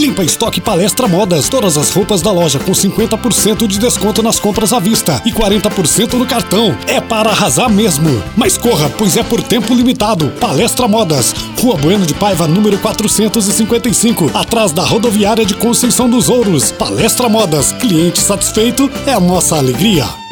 Limpa Estoque Palestra Modas. Todas as roupas da loja com 50% de desconto nas compras à vista e 40% no cartão. É para arrasar mesmo. Mas corra, pois é por tempo limitado. Palestra Modas. Rua Bueno de Paiva, número 455. Atrás da rodoviária de Conceição dos Ouros. Palestra Modas. Cliente satisfeito é a nossa alegria.